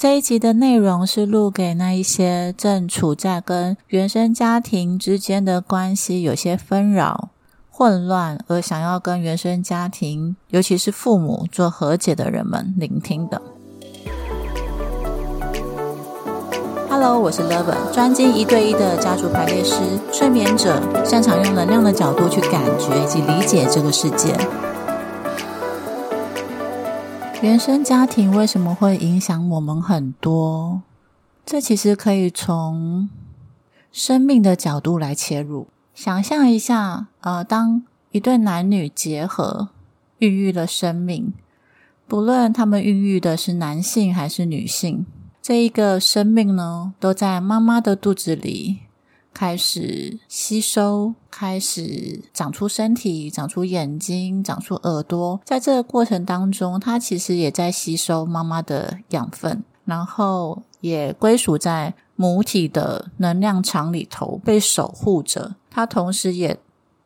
这一集的内容是录给那一些正处在跟原生家庭之间的关系有些纷扰、混乱，而想要跟原生家庭，尤其是父母做和解的人们聆听的。Hello，我是 Lover，专精一对一的家族排列师、催眠者，擅长用能量的角度去感觉以及理解这个世界。原生家庭为什么会影响我们很多？这其实可以从生命的角度来切入。想象一下，呃，当一对男女结合，孕育了生命，不论他们孕育的是男性还是女性。这一个生命呢，都在妈妈的肚子里开始吸收，开始长出身体，长出眼睛，长出耳朵。在这个过程当中，它其实也在吸收妈妈的养分，然后也归属在母体的能量场里头，被守护着。它同时也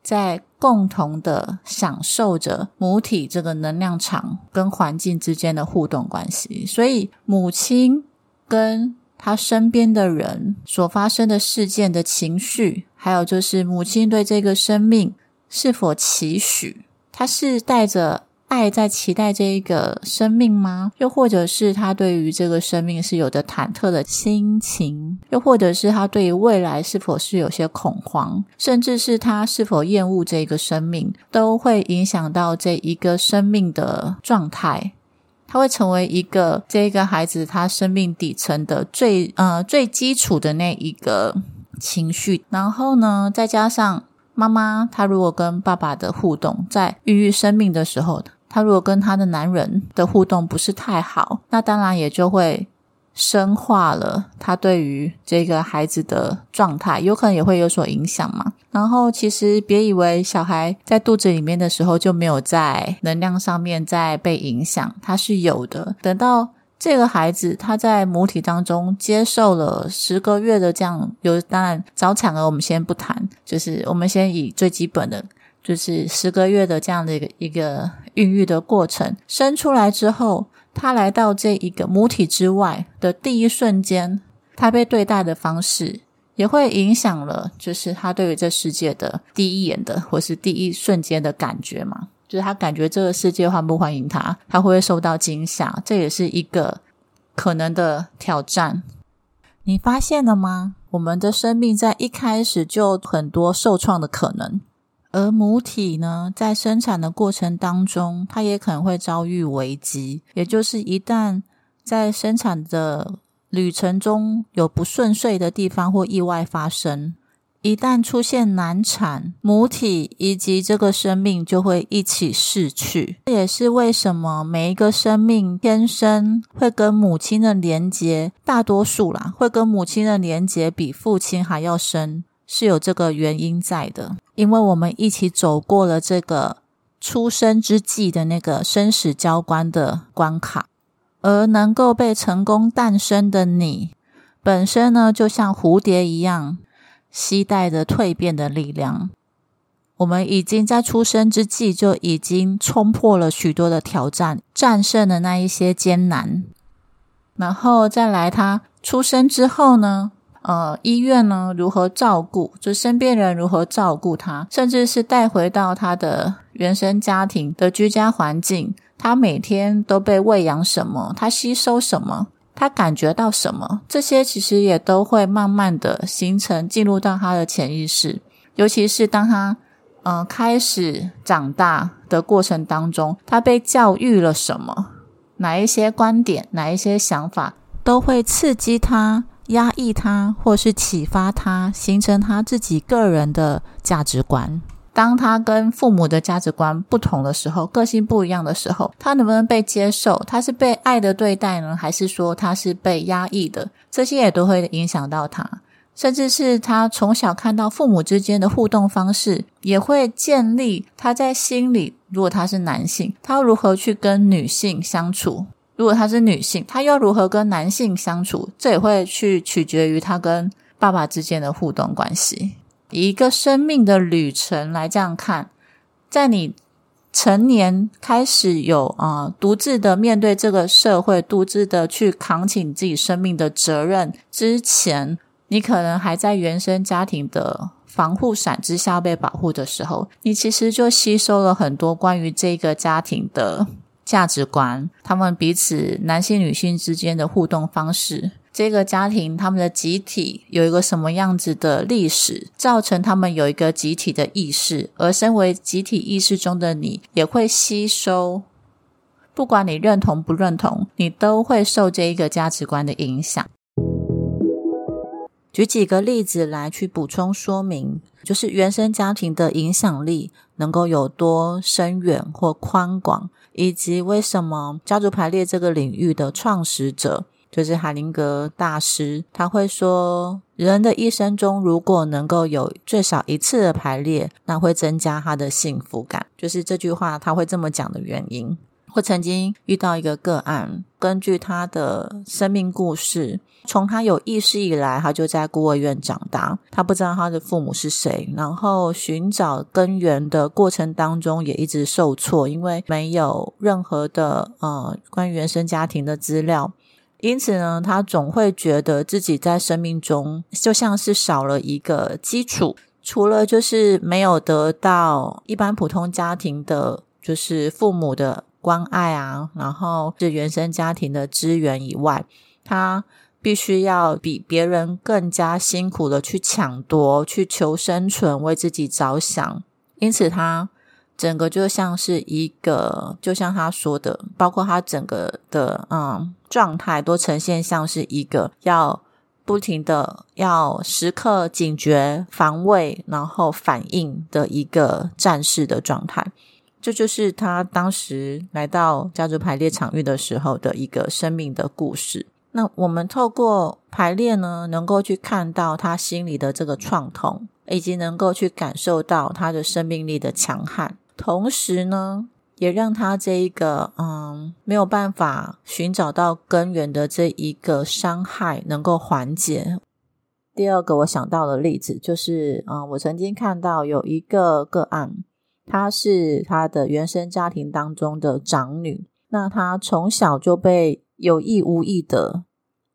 在共同的享受着母体这个能量场跟环境之间的互动关系。所以，母亲。跟他身边的人所发生的事件的情绪，还有就是母亲对这个生命是否期许，他是带着爱在期待这一个生命吗？又或者是他对于这个生命是有着忐忑的心情？又或者是他对于未来是否是有些恐慌？甚至是他是否厌恶这个生命，都会影响到这一个生命的状态。他会成为一个这个孩子他生命底层的最呃最基础的那一个情绪，然后呢，再加上妈妈，她如果跟爸爸的互动，在孕育生命的时候，她如果跟她的男人的互动不是太好，那当然也就会。深化了他对于这个孩子的状态，有可能也会有所影响嘛。然后，其实别以为小孩在肚子里面的时候就没有在能量上面在被影响，他是有的。等到这个孩子他在母体当中接受了十个月的这样，有当然早产儿我们先不谈，就是我们先以最基本的，就是十个月的这样的一个一个孕育的过程，生出来之后。他来到这一个母体之外的第一瞬间，他被对待的方式也会影响了，就是他对于这世界的第一眼的或是第一瞬间的感觉嘛，就是他感觉这个世界欢不欢迎他，他会不会受到惊吓，这也是一个可能的挑战。你发现了吗？我们的生命在一开始就很多受创的可能。而母体呢，在生产的过程当中，它也可能会遭遇危机。也就是一旦在生产的旅程中有不顺遂的地方或意外发生，一旦出现难产，母体以及这个生命就会一起逝去。这也是为什么每一个生命天生会跟母亲的连结，大多数啦，会跟母亲的连结比父亲还要深。是有这个原因在的，因为我们一起走过了这个出生之际的那个生死交关的关卡，而能够被成功诞生的你，本身呢就像蝴蝶一样，期待着蜕变的力量。我们已经在出生之际就已经冲破了许多的挑战，战胜了那一些艰难，然后再来他出生之后呢？呃，医院呢如何照顾？就身边人如何照顾他，甚至是带回到他的原生家庭的居家环境，他每天都被喂养什么？他吸收什么？他感觉到什么？这些其实也都会慢慢的形成，进入到他的潜意识。尤其是当他嗯开始长大的过程当中，他被教育了什么？哪一些观点？哪一些想法都会刺激他？压抑他，或是启发他，形成他自己个人的价值观。当他跟父母的价值观不同的时候，个性不一样的时候，他能不能被接受？他是被爱的对待呢，还是说他是被压抑的？这些也都会影响到他，甚至是他从小看到父母之间的互动方式，也会建立他在心里。如果他是男性，他如何去跟女性相处？如果她是女性，她又如何跟男性相处？这也会去取决于她跟爸爸之间的互动关系。以一个生命的旅程来这样看，在你成年开始有啊，独自的面对这个社会，独自的去扛起你自己生命的责任之前，你可能还在原生家庭的防护伞之下被保护的时候，你其实就吸收了很多关于这个家庭的价值观，他们彼此男性、女性之间的互动方式。这个家庭他们的集体有一个什么样子的历史，造成他们有一个集体的意识，而身为集体意识中的你，也会吸收，不管你认同不认同，你都会受这一个价值观的影响。举几个例子来去补充说明，就是原生家庭的影响力能够有多深远或宽广，以及为什么家族排列这个领域的创始者。就是海灵格大师，他会说，人的一生中如果能够有最少一次的排列，那会增加他的幸福感。就是这句话他会这么讲的原因。我曾经遇到一个个案，根据他的生命故事，从他有意识以来，他就在孤儿院长大，他不知道他的父母是谁，然后寻找根源的过程当中也一直受挫，因为没有任何的呃关于原生家庭的资料。因此呢，他总会觉得自己在生命中就像是少了一个基础，除了就是没有得到一般普通家庭的，就是父母的关爱啊，然后是原生家庭的资源以外，他必须要比别人更加辛苦的去抢夺、去求生存、为自己着想。因此他。整个就像是一个，就像他说的，包括他整个的嗯状态，都呈现像是一个要不停的要时刻警觉、防卫，然后反应的一个战士的状态。这就是他当时来到家族排列场域的时候的一个生命的故事。那我们透过排列呢，能够去看到他心里的这个创痛，以及能够去感受到他的生命力的强悍。同时呢，也让他这一个嗯没有办法寻找到根源的这一个伤害能够缓解。第二个我想到的例子就是，嗯，我曾经看到有一个个案，她是她的原生家庭当中的长女，那她从小就被有意无意的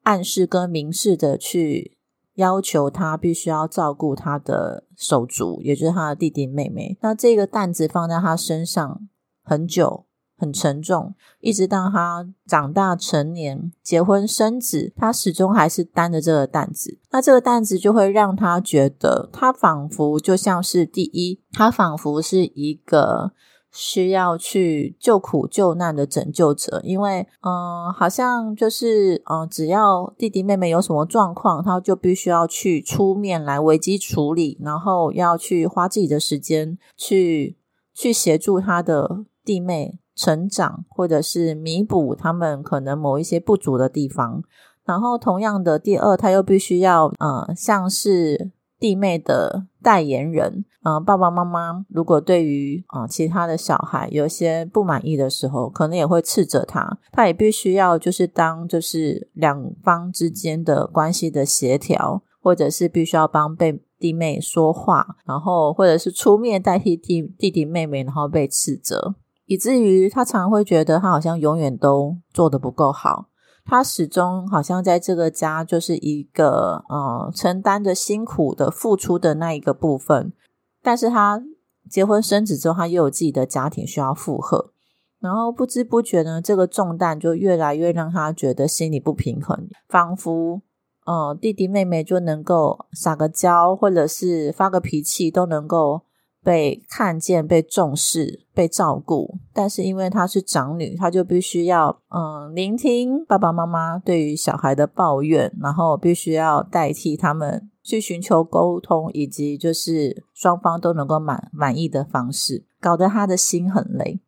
暗示跟明示的去。要求他必须要照顾他的手足，也就是他的弟弟妹妹。那这个担子放在他身上很久，很沉重，一直到他长大成年、结婚生子，他始终还是担着这个担子。那这个担子就会让他觉得，他仿佛就像是第一，他仿佛是一个。需要去救苦救难的拯救者，因为嗯，好像就是嗯，只要弟弟妹妹有什么状况，他就必须要去出面来危机处理，然后要去花自己的时间去去协助他的弟妹成长，或者是弥补他们可能某一些不足的地方。然后同样的，第二，他又必须要嗯，像是。弟妹的代言人，嗯，爸爸妈妈如果对于啊其他的小孩有些不满意的时候，可能也会斥责他，他也必须要就是当就是两方之间的关系的协调，或者是必须要帮被弟妹说话，然后或者是出面代替弟弟弟妹妹，然后被斥责，以至于他常会觉得他好像永远都做得不够好。他始终好像在这个家就是一个呃承担着辛苦的付出的那一个部分，但是他结婚生子之后，他又有自己的家庭需要负荷，然后不知不觉呢，这个重担就越来越让他觉得心里不平衡，仿佛呃弟弟妹妹就能够撒个娇或者是发个脾气都能够。被看见、被重视、被照顾，但是因为她是长女，她就必须要嗯聆听爸爸妈妈对于小孩的抱怨，然后必须要代替他们去寻求沟通，以及就是双方都能够满满意的方式，搞得她的心很累。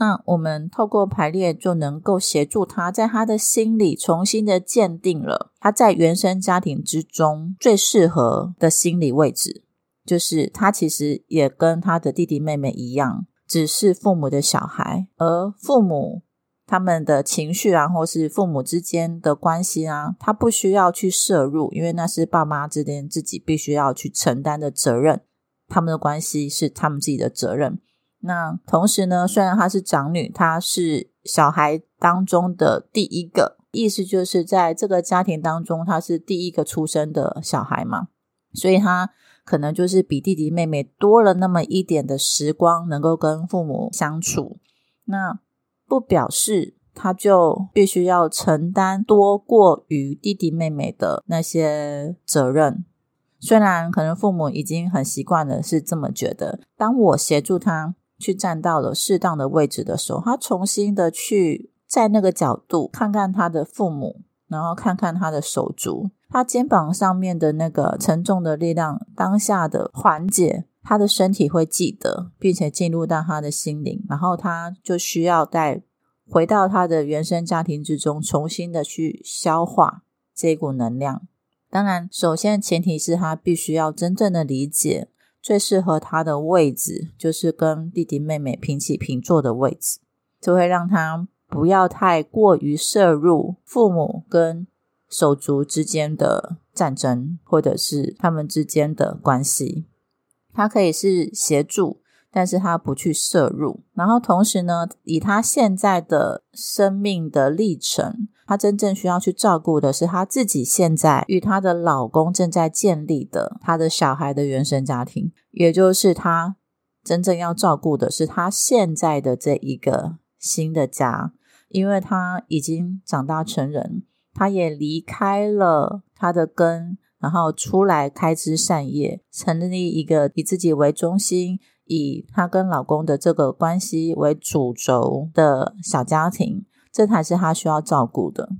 那我们透过排列就能够协助她在她的心里重新的鉴定了她在原生家庭之中最适合的心理位置。就是他其实也跟他的弟弟妹妹一样，只是父母的小孩，而父母他们的情绪啊，或是父母之间的关系啊，他不需要去摄入，因为那是爸妈之间自己必须要去承担的责任。他们的关系是他们自己的责任，那同时呢，虽然她是长女，她是小孩当中的第一个，意思就是在这个家庭当中，她是第一个出生的小孩嘛，所以她可能就是比弟弟妹妹多了那么一点的时光，能够跟父母相处。那不表示他就必须要承担多过于弟弟妹妹的那些责任。虽然可能父母已经很习惯了是这么觉得，当我协助他。去站到了适当的位置的时候，他重新的去在那个角度看看他的父母，然后看看他的手足，他肩膀上面的那个沉重的力量，当下的缓解，他的身体会记得，并且进入到他的心灵，然后他就需要再回到他的原生家庭之中，重新的去消化这股能量。当然，首先前提是他必须要真正的理解。最适合他的位置就是跟弟弟妹妹平起平坐的位置，就会让他不要太过于摄入父母跟手足之间的战争，或者是他们之间的关系。他可以是协助。但是他不去摄入，然后同时呢，以他现在的生命的历程，他真正需要去照顾的是他自己现在与他的老公正在建立的他的小孩的原生家庭，也就是他真正要照顾的是他现在的这一个新的家，因为他已经长大成人，他也离开了他的根，然后出来开枝散叶，成立一个以自己为中心。以她跟老公的这个关系为主轴的小家庭，这才是她需要照顾的。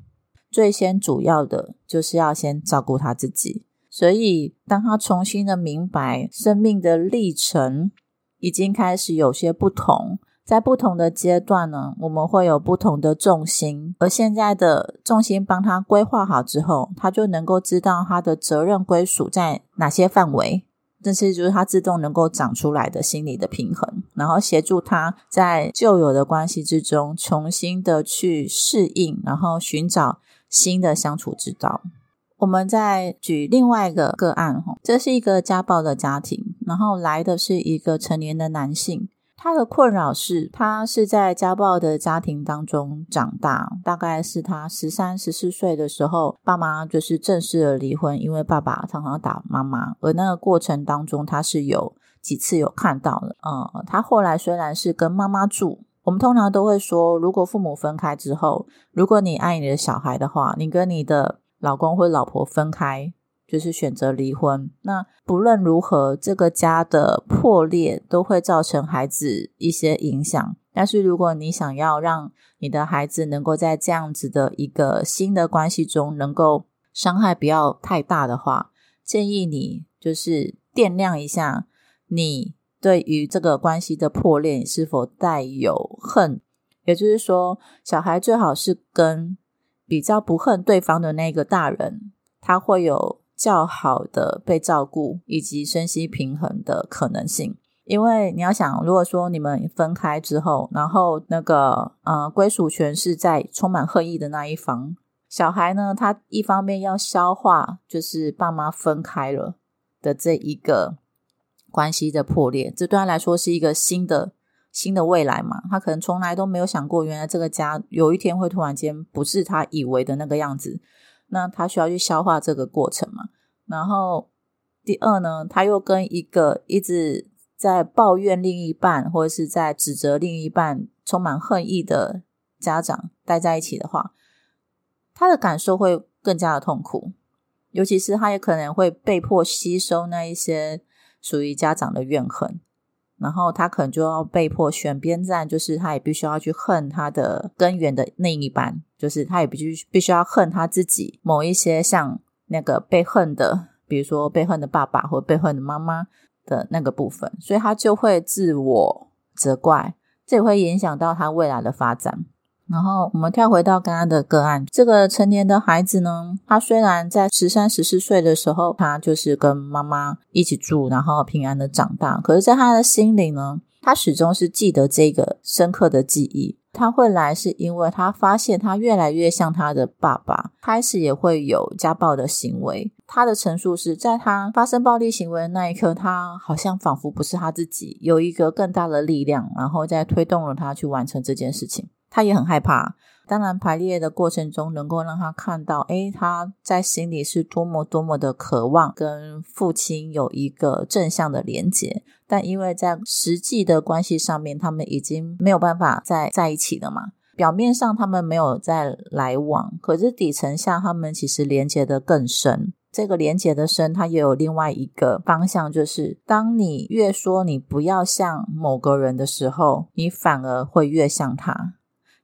最先主要的就是要先照顾她自己。所以，当她重新的明白生命的历程已经开始有些不同，在不同的阶段呢，我们会有不同的重心。而现在的重心帮他规划好之后，他就能够知道他的责任归属在哪些范围。这是就是他自动能够长出来的心理的平衡，然后协助他在旧有的关系之中重新的去适应，然后寻找新的相处之道。我们再举另外一个个案哈，这是一个家暴的家庭，然后来的是一个成年的男性。他的困扰是，他是在家暴的家庭当中长大，大概是他十三、十四岁的时候，爸妈就是正式的离婚，因为爸爸常常打妈妈，而那个过程当中，他是有几次有看到的。呃，他后来虽然是跟妈妈住，我们通常都会说，如果父母分开之后，如果你爱你的小孩的话，你跟你的老公或老婆分开。就是选择离婚。那不论如何，这个家的破裂都会造成孩子一些影响。但是如果你想要让你的孩子能够在这样子的一个新的关系中，能够伤害不要太大的话，建议你就是掂量一下，你对于这个关系的破裂是否带有恨。也就是说，小孩最好是跟比较不恨对方的那个大人，他会有。较好的被照顾以及身心平衡的可能性，因为你要想，如果说你们分开之后，然后那个呃归属权是在充满恨意的那一方，小孩呢，他一方面要消化就是爸妈分开了的这一个关系的破裂，这对他来说是一个新的新的未来嘛，他可能从来都没有想过，原来这个家有一天会突然间不是他以为的那个样子。那他需要去消化这个过程嘛？然后第二呢，他又跟一个一直在抱怨另一半或者是在指责另一半、充满恨意的家长待在一起的话，他的感受会更加的痛苦。尤其是他也可能会被迫吸收那一些属于家长的怨恨。然后他可能就要被迫选边站，就是他也必须要去恨他的根源的另一半，就是他也必须必须要恨他自己某一些像那个被恨的，比如说被恨的爸爸或被恨的妈妈的那个部分，所以他就会自我责怪，这也会影响到他未来的发展。然后我们跳回到刚刚的个案，这个成年的孩子呢，他虽然在十三、十四岁的时候，他就是跟妈妈一起住，然后平安的长大，可是，在他的心里呢，他始终是记得这个深刻的记忆。他会来是因为他发现他越来越像他的爸爸，开始也会有家暴的行为。他的陈述是在他发生暴力行为的那一刻，他好像仿佛不是他自己，有一个更大的力量，然后再推动了他去完成这件事情。他也很害怕。当然，排列的过程中能够让他看到，诶，他在心里是多么多么的渴望跟父亲有一个正向的连接，但因为在实际的关系上面，他们已经没有办法再在一起了嘛。表面上他们没有再来往，可是底层下他们其实连接的更深。这个连接的深，它也有另外一个方向，就是当你越说你不要像某个人的时候，你反而会越像他。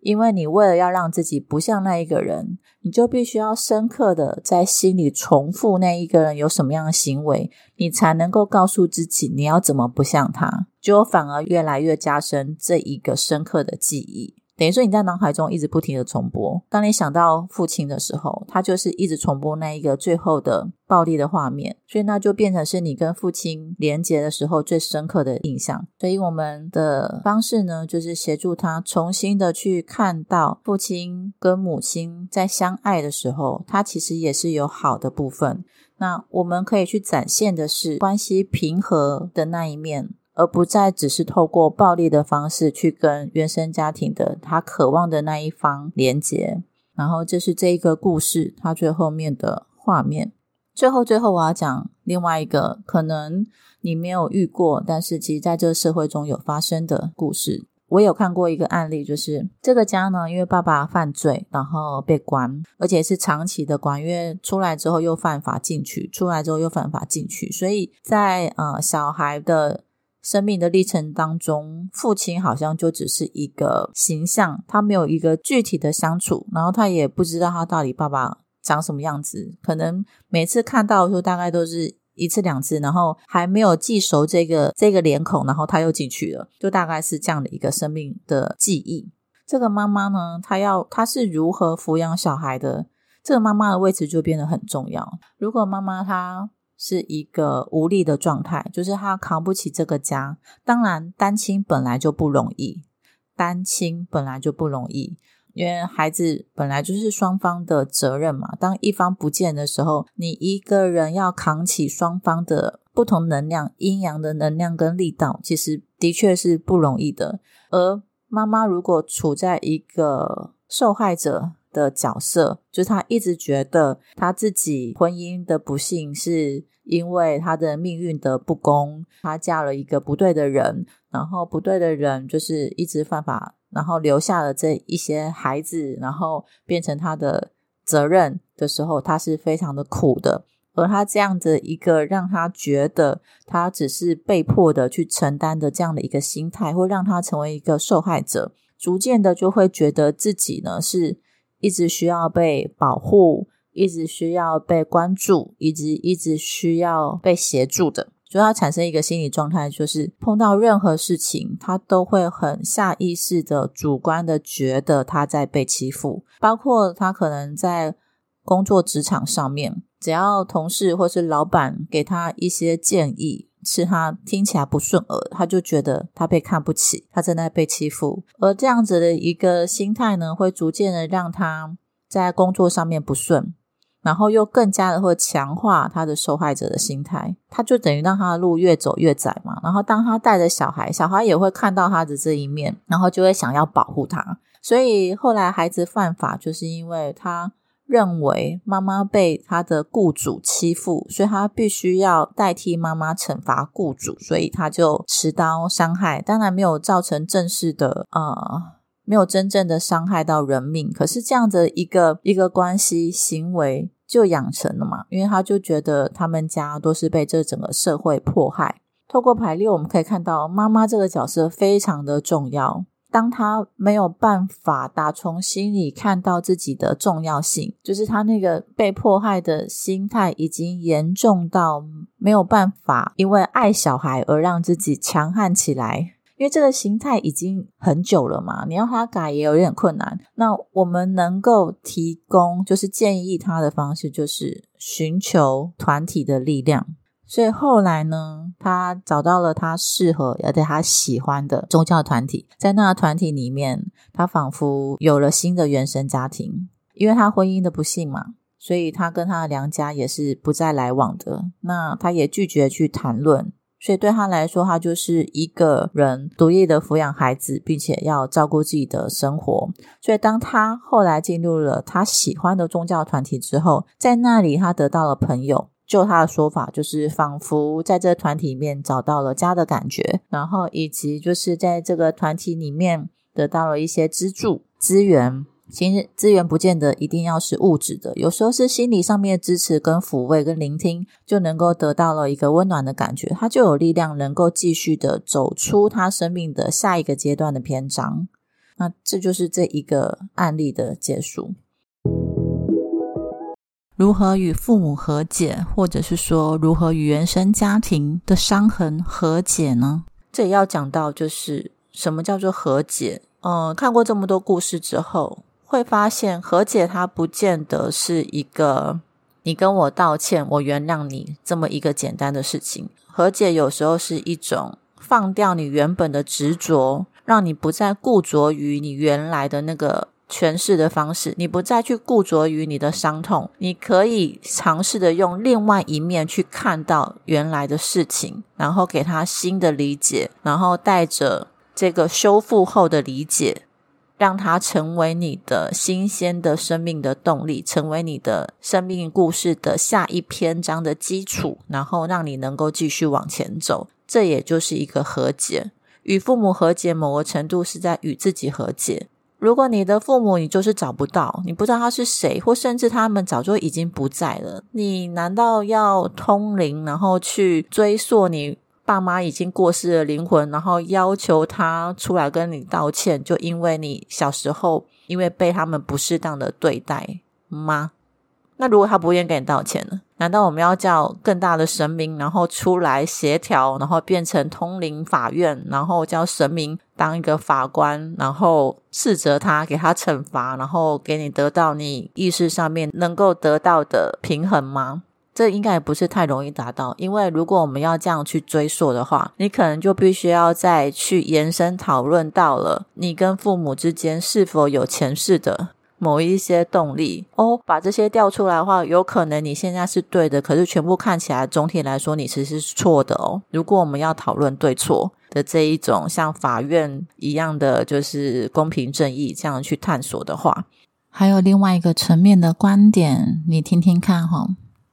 因为你为了要让自己不像那一个人，你就必须要深刻的在心里重复那一个人有什么样的行为，你才能够告诉自己你要怎么不像他，就反而越来越加深这一个深刻的记忆。等于说你在脑海中一直不停的重播，当你想到父亲的时候，他就是一直重播那一个最后的暴力的画面，所以那就变成是你跟父亲连接的时候最深刻的印象。所以我们的方式呢，就是协助他重新的去看到父亲跟母亲在相爱的时候，他其实也是有好的部分。那我们可以去展现的是关系平和的那一面。而不再只是透过暴力的方式去跟原生家庭的他渴望的那一方连接，然后这是这一个故事它最后面的画面。最后，最后我要讲另外一个可能你没有遇过，但是其实在这个社会中有发生的故事。我有看过一个案例，就是这个家呢，因为爸爸犯罪，然后被关，而且是长期的关，因为出来之后又犯法进去，出来之后又犯法进去，所以在呃小孩的。生命的历程当中，父亲好像就只是一个形象，他没有一个具体的相处，然后他也不知道他到底爸爸长什么样子。可能每次看到的时候，大概都是一次两次，然后还没有记熟这个这个脸孔，然后他又进去了，就大概是这样的一个生命的记忆。这个妈妈呢，她要她是如何抚养小孩的？这个妈妈的位置就变得很重要。如果妈妈她。是一个无力的状态，就是他扛不起这个家。当然，单亲本来就不容易，单亲本来就不容易，因为孩子本来就是双方的责任嘛。当一方不见的时候，你一个人要扛起双方的不同能量、阴阳的能量跟力道，其实的确是不容易的。而妈妈如果处在一个受害者，的角色就是他一直觉得他自己婚姻的不幸是因为他的命运的不公，他嫁了一个不对的人，然后不对的人就是一直犯法，然后留下了这一些孩子，然后变成他的责任的时候，他是非常的苦的。而他这样的一个让他觉得他只是被迫的去承担的这样的一个心态，会让他成为一个受害者，逐渐的就会觉得自己呢是。一直需要被保护，一直需要被关注，以及一直需要被协助的，就要产生一个心理状态，就是碰到任何事情，他都会很下意识的、主观的觉得他在被欺负。包括他可能在工作职场上面，只要同事或是老板给他一些建议。是他听起来不顺耳，他就觉得他被看不起，他正在被欺负。而这样子的一个心态呢，会逐渐的让他在工作上面不顺，然后又更加的会强化他的受害者的心态。他就等于让他的路越走越窄嘛。然后当他带着小孩，小孩也会看到他的这一面，然后就会想要保护他。所以后来孩子犯法，就是因为他。认为妈妈被他的雇主欺负，所以他必须要代替妈妈惩罚雇主，所以他就持刀伤害。当然没有造成正式的呃，没有真正的伤害到人命。可是这样的一个一个关系行为就养成了嘛，因为他就觉得他们家都是被这整个社会迫害。透过排列，我们可以看到妈妈这个角色非常的重要。当他没有办法打从心里看到自己的重要性，就是他那个被迫害的心态已经严重到没有办法因为爱小孩而让自己强悍起来，因为这个心态已经很久了嘛，你要他改也有点困难。那我们能够提供就是建议他的方式，就是寻求团体的力量。所以后来呢，他找到了他适合而且他喜欢的宗教团体，在那个团体里面，他仿佛有了新的原生家庭，因为他婚姻的不幸嘛。所以他跟他的娘家也是不再来往的。那他也拒绝去谈论。所以对他来说，他就是一个人独立的抚养孩子，并且要照顾自己的生活。所以当他后来进入了他喜欢的宗教团体之后，在那里他得到了朋友。就他的说法，就是仿佛在这团体里面找到了家的感觉，然后以及就是在这个团体里面得到了一些资助资源。其实资源不见得一定要是物质的，有时候是心理上面的支持、跟抚慰、跟聆听，就能够得到了一个温暖的感觉，他就有力量能够继续的走出他生命的下一个阶段的篇章。那这就是这一个案例的结束。如何与父母和解，或者是说如何与原生家庭的伤痕和解呢？这也要讲到，就是什么叫做和解？嗯，看过这么多故事之后。会发现和解，它不见得是一个你跟我道歉，我原谅你这么一个简单的事情。和解有时候是一种放掉你原本的执着，让你不再固着于你原来的那个诠释的方式，你不再去固着于你的伤痛，你可以尝试的用另外一面去看到原来的事情，然后给他新的理解，然后带着这个修复后的理解。让它成为你的新鲜的生命的动力，成为你的生命故事的下一篇章的基础，然后让你能够继续往前走。这也就是一个和解，与父母和解，某个程度是在与自己和解。如果你的父母你就是找不到，你不知道他是谁，或甚至他们早就已经不在了，你难道要通灵，然后去追溯你？爸妈已经过世的灵魂，然后要求他出来跟你道歉，就因为你小时候因为被他们不适当的对待吗？那如果他不愿意跟你道歉呢？难道我们要叫更大的神明，然后出来协调，然后变成通灵法院，然后叫神明当一个法官，然后斥责他，给他惩罚，然后给你得到你意识上面能够得到的平衡吗？这应该也不是太容易达到，因为如果我们要这样去追溯的话，你可能就必须要再去延伸讨论到了你跟父母之间是否有前世的某一些动力哦。把这些调出来的话，有可能你现在是对的，可是全部看起来总体来说你其实是错的哦。如果我们要讨论对错的这一种像法院一样的就是公平正义这样去探索的话，还有另外一个层面的观点，你听听看哈。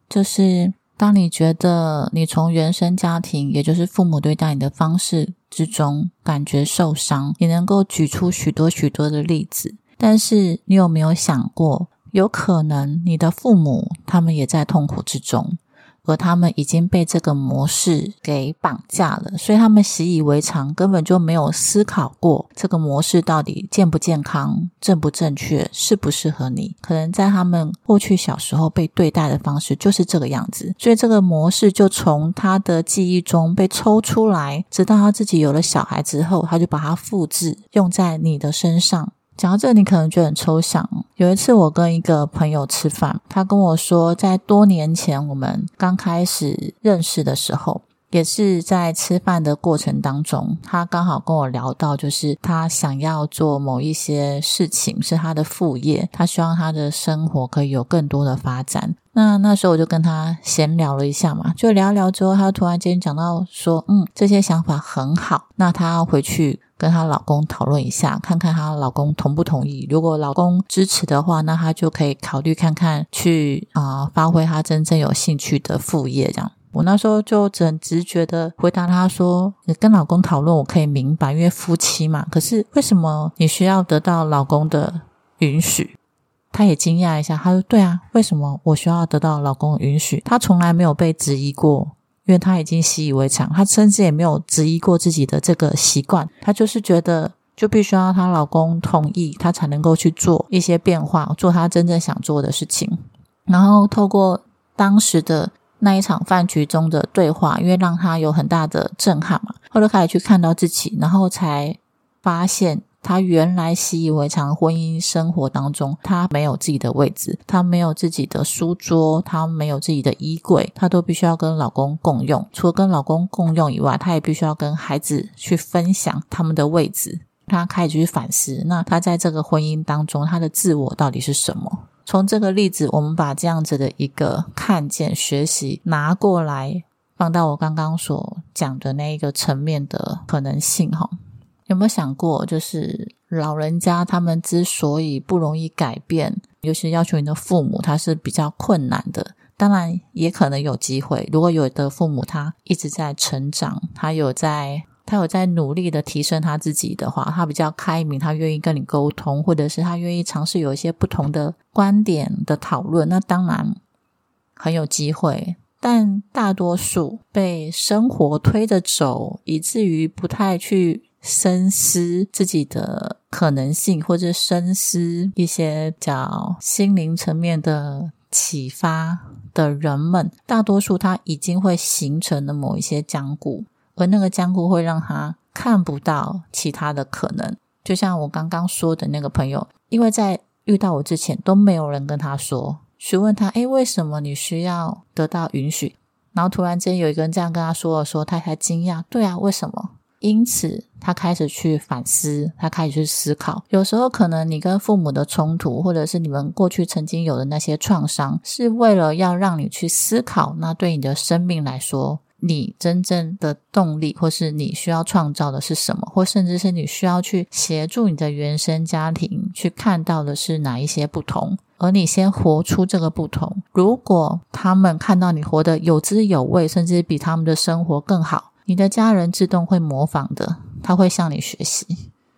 就是当你觉得你从原生家庭，也就是父母对待你的方式之中感觉受伤，你能够举出许多许多的例子。但是你有没有想过，有可能你的父母他们也在痛苦之中？而他们已经被这个模式给绑架了，所以他们习以为常，根本就没有思考过这个模式到底健不健康、正不正确、适不适合你。可能在他们过去小时候被对待的方式就是这个样子，所以这个模式就从他的记忆中被抽出来，直到他自己有了小孩之后，他就把它复制用在你的身上。讲到这，你可能觉得很抽象。有一次，我跟一个朋友吃饭，他跟我说，在多年前我们刚开始认识的时候，也是在吃饭的过程当中，他刚好跟我聊到，就是他想要做某一些事情，是他的副业，他希望他的生活可以有更多的发展。那那时候我就跟他闲聊了一下嘛，就聊聊之后，他突然间讲到说，嗯，这些想法很好，那他要回去。跟她老公讨论一下，看看她老公同不同意。如果老公支持的话，那她就可以考虑看看去啊，发挥她真正有兴趣的副业。这样，我那时候就很直觉的回答她说：“你跟老公讨论，我可以明白，因为夫妻嘛。可是为什么你需要得到老公的允许？”她也惊讶一下，她说：“对啊，为什么我需要得到老公允许？她从来没有被质疑过。”因为她已经习以为常，她甚至也没有质疑过自己的这个习惯。她就是觉得，就必须要她老公同意，她才能够去做一些变化，做她真正想做的事情。然后透过当时的那一场饭局中的对话，因为让她有很大的震撼嘛，后来开始去看到自己，然后才发现他原来习以为常婚姻生活当中，他没有自己的位置，他没有自己的书桌，他没有自己的衣柜，他都必须要跟老公共用。除了跟老公共用以外，他也必须要跟孩子去分享他们的位置。他开始去反思，那他在这个婚姻当中，他的自我到底是什么？从这个例子，我们把这样子的一个看见、学习拿过来，放到我刚刚所讲的那一个层面的可能性，哈。有没有想过，就是老人家他们之所以不容易改变，尤其要求你的父母，他是比较困难的。当然，也可能有机会。如果有的父母他一直在成长，他有在他有在努力的提升他自己的话，他比较开明，他愿意跟你沟通，或者是他愿意尝试有一些不同的观点的讨论，那当然很有机会。但大多数被生活推着走，以至于不太去。深思自己的可能性，或者深思一些较心灵层面的启发的人们，大多数他已经会形成了某一些僵固，而那个僵固会让他看不到其他的可能。就像我刚刚说的那个朋友，因为在遇到我之前都没有人跟他说，询问他：“诶，为什么你需要得到允许？”然后突然间有一个人这样跟他说了：“说，他才惊讶：“对啊，为什么？”因此，他开始去反思，他开始去思考。有时候，可能你跟父母的冲突，或者是你们过去曾经有的那些创伤，是为了要让你去思考。那对你的生命来说，你真正的动力，或是你需要创造的是什么？或甚至是你需要去协助你的原生家庭去看到的是哪一些不同？而你先活出这个不同。如果他们看到你活得有滋有味，甚至比他们的生活更好。你的家人自动会模仿的，他会向你学习，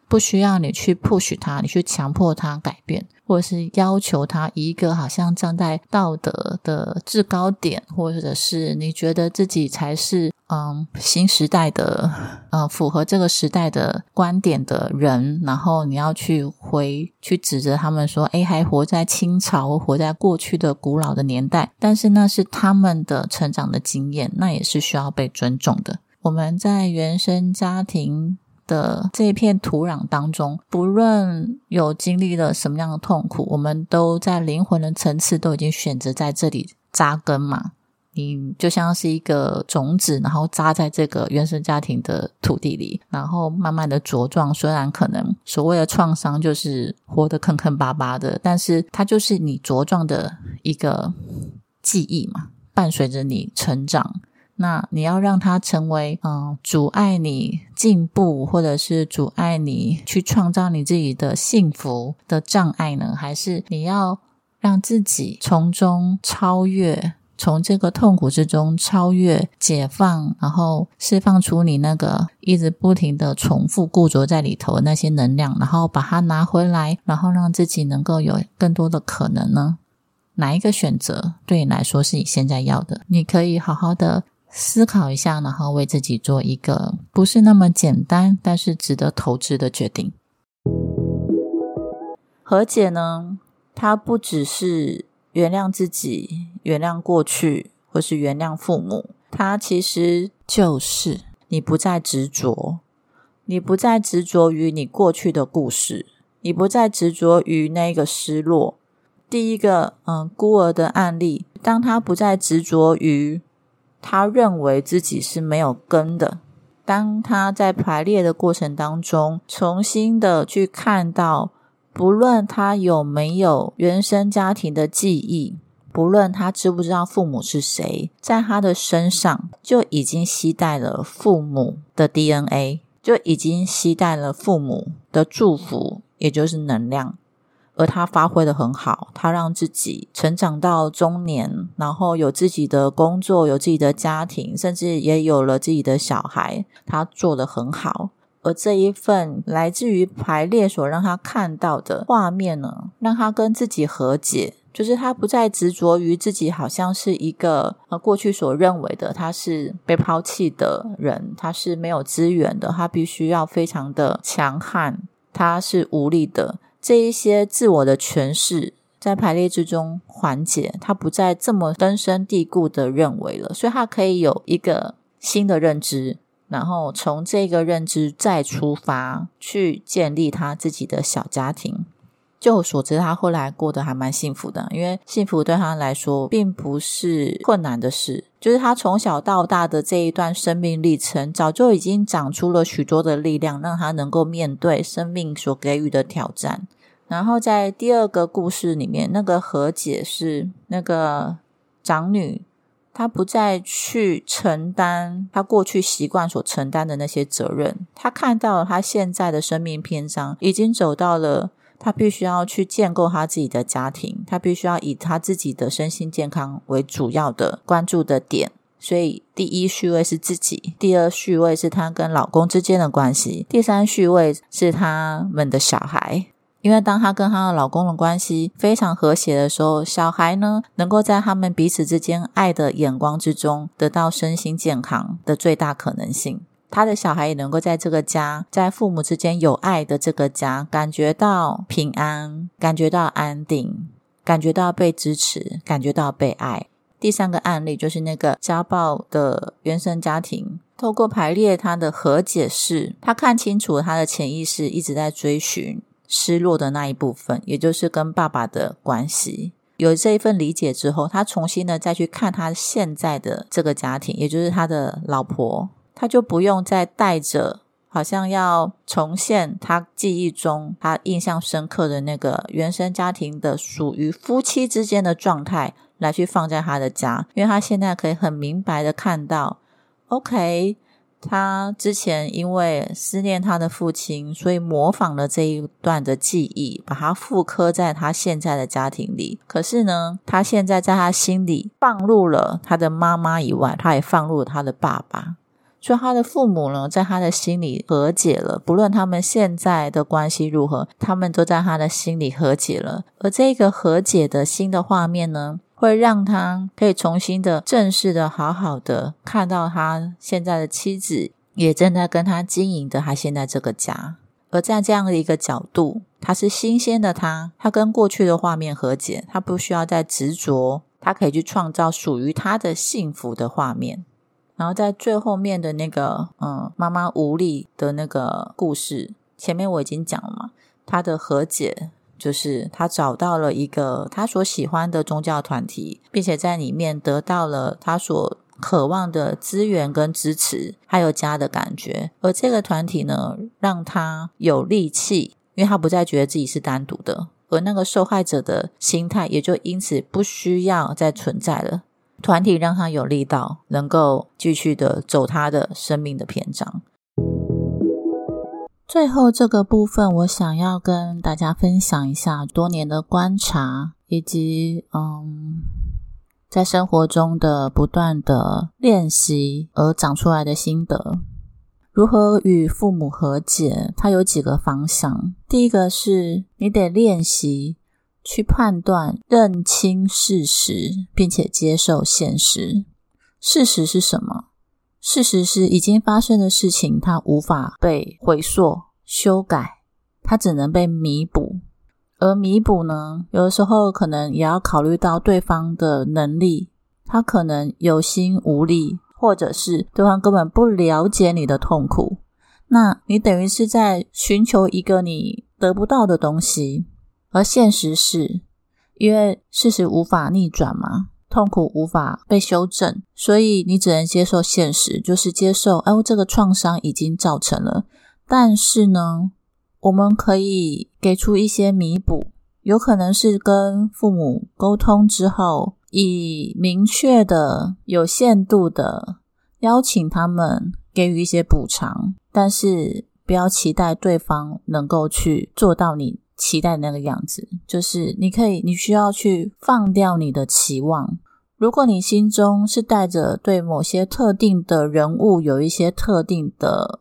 不需要你去 push 他，你去强迫他改变，或者是要求他一个好像站在道德的制高点，或者是你觉得自己才是嗯新时代的呃符合这个时代的观点的人，然后你要去回去指责他们说，哎，还活在清朝活在过去的古老的年代，但是那是他们的成长的经验，那也是需要被尊重的。我们在原生家庭的这片土壤当中，不论有经历了什么样的痛苦，我们都在灵魂的层次都已经选择在这里扎根嘛。你就像是一个种子，然后扎在这个原生家庭的土地里，然后慢慢的茁壮。虽然可能所谓的创伤就是活得坑坑巴巴的，但是它就是你茁壮的一个记忆嘛，伴随着你成长。那你要让它成为嗯阻碍你进步，或者是阻碍你去创造你自己的幸福的障碍呢？还是你要让自己从中超越，从这个痛苦之中超越、解放，然后释放出你那个一直不停的重复固着在里头的那些能量，然后把它拿回来，然后让自己能够有更多的可能呢？哪一个选择对你来说是你现在要的？你可以好好的。思考一下，然后为自己做一个不是那么简单，但是值得投资的决定。和解呢，它不只是原谅自己、原谅过去，或是原谅父母，它其实就是你不再执着，你不再执着于你过去的故事，你不再执着于那个失落。第一个，嗯，孤儿的案例，当他不再执着于。他认为自己是没有根的。当他在排列的过程当中，重新的去看到，不论他有没有原生家庭的记忆，不论他知不知道父母是谁，在他的身上就已经携带了父母的 DNA，就已经携带了父母的祝福，也就是能量。而他发挥的很好，他让自己成长到中年，然后有自己的工作，有自己的家庭，甚至也有了自己的小孩。他做的很好，而这一份来自于排列所让他看到的画面呢，让他跟自己和解，就是他不再执着于自己好像是一个呃过去所认为的他是被抛弃的人，他是没有资源的，他必须要非常的强悍，他是无力的。这一些自我的诠释在排列之中缓解，他不再这么根深蒂固的认为了，所以他可以有一个新的认知，然后从这个认知再出发，去建立他自己的小家庭。就我所知，他后来过得还蛮幸福的，因为幸福对他来说并不是困难的事，就是他从小到大的这一段生命历程，早就已经长出了许多的力量，让他能够面对生命所给予的挑战。然后在第二个故事里面，那个和解是那个长女，她不再去承担她过去习惯所承担的那些责任，她看到了她现在的生命篇章已经走到了。他必须要去建构他自己的家庭，他必须要以他自己的身心健康为主要的关注的点。所以，第一序位是自己，第二序位是他跟老公之间的关系，第三序位是他们的小孩。因为当她跟她的老公的关系非常和谐的时候，小孩呢能够在他们彼此之间爱的眼光之中得到身心健康的最大可能性。他的小孩也能够在这个家，在父母之间有爱的这个家，感觉到平安，感觉到安定，感觉到被支持，感觉到被爱。第三个案例就是那个家暴的原生家庭，透过排列他的和解式，他看清楚他的潜意识一直在追寻失落的那一部分，也就是跟爸爸的关系。有这一份理解之后，他重新的再去看他现在的这个家庭，也就是他的老婆。他就不用再带着，好像要重现他记忆中他印象深刻的那个原生家庭的属于夫妻之间的状态来去放在他的家，因为他现在可以很明白的看到，OK，他之前因为思念他的父亲，所以模仿了这一段的记忆，把它复刻在他现在的家庭里。可是呢，他现在在他心里放入了他的妈妈以外，他也放入了他的爸爸。所以他的父母呢，在他的心里和解了。不论他们现在的关系如何，他们都在他的心里和解了。而这个和解的新的画面呢，会让他可以重新的、正式的、好好的看到他现在的妻子也正在跟他经营的他现在这个家。而在这样的一个角度，他是新鲜的，他他跟过去的画面和解，他不需要再执着，他可以去创造属于他的幸福的画面。然后在最后面的那个，嗯，妈妈无力的那个故事，前面我已经讲了嘛。他的和解就是他找到了一个他所喜欢的宗教团体，并且在里面得到了他所渴望的资源跟支持，还有家的感觉。而这个团体呢，让他有力气，因为他不再觉得自己是单独的，而那个受害者的心态也就因此不需要再存在了。团体让他有力道，能够继续的走他的生命的篇章。最后这个部分，我想要跟大家分享一下多年的观察，以及嗯，在生活中的不断的练习而长出来的心得。如何与父母和解？它有几个方向。第一个是你得练习。去判断、认清事实，并且接受现实。事实是什么？事实是已经发生的事情，它无法被回溯、修改，它只能被弥补。而弥补呢，有的时候可能也要考虑到对方的能力，他可能有心无力，或者是对方根本不了解你的痛苦。那你等于是在寻求一个你得不到的东西。而现实是，因为事实无法逆转嘛，痛苦无法被修正，所以你只能接受现实，就是接受，哎，这个创伤已经造成了。但是呢，我们可以给出一些弥补，有可能是跟父母沟通之后，以明确的、有限度的邀请他们给予一些补偿，但是不要期待对方能够去做到你。期待那个样子，就是你可以，你需要去放掉你的期望。如果你心中是带着对某些特定的人物有一些特定的